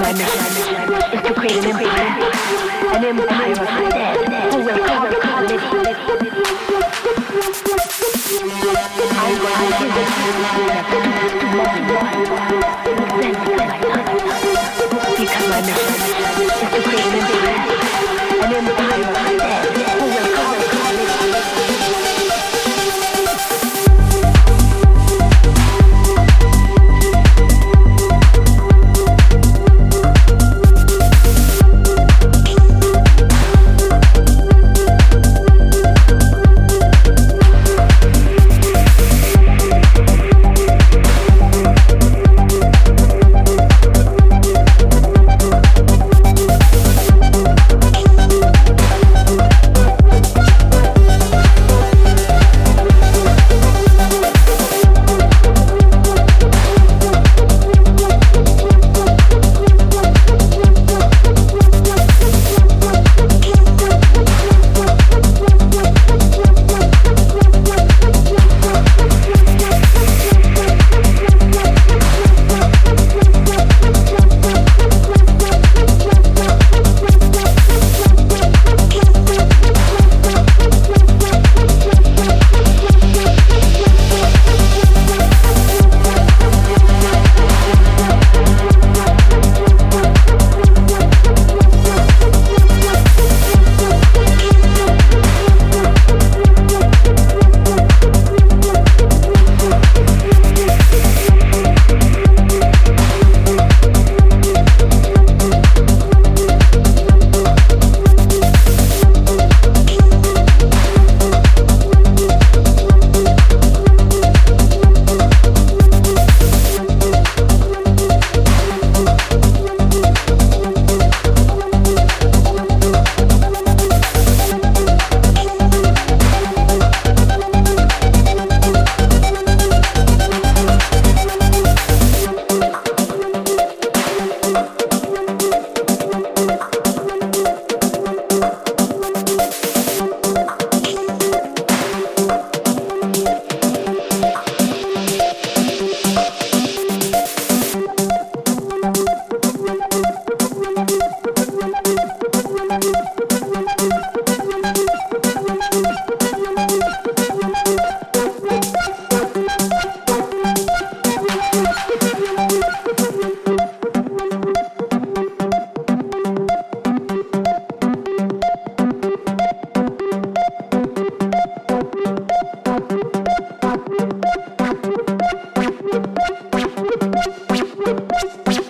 my mission is to create an empire, an empire of the dead who will conquer the living. I'm going to kill you next to everyone my son. Because my mission is to create an empire.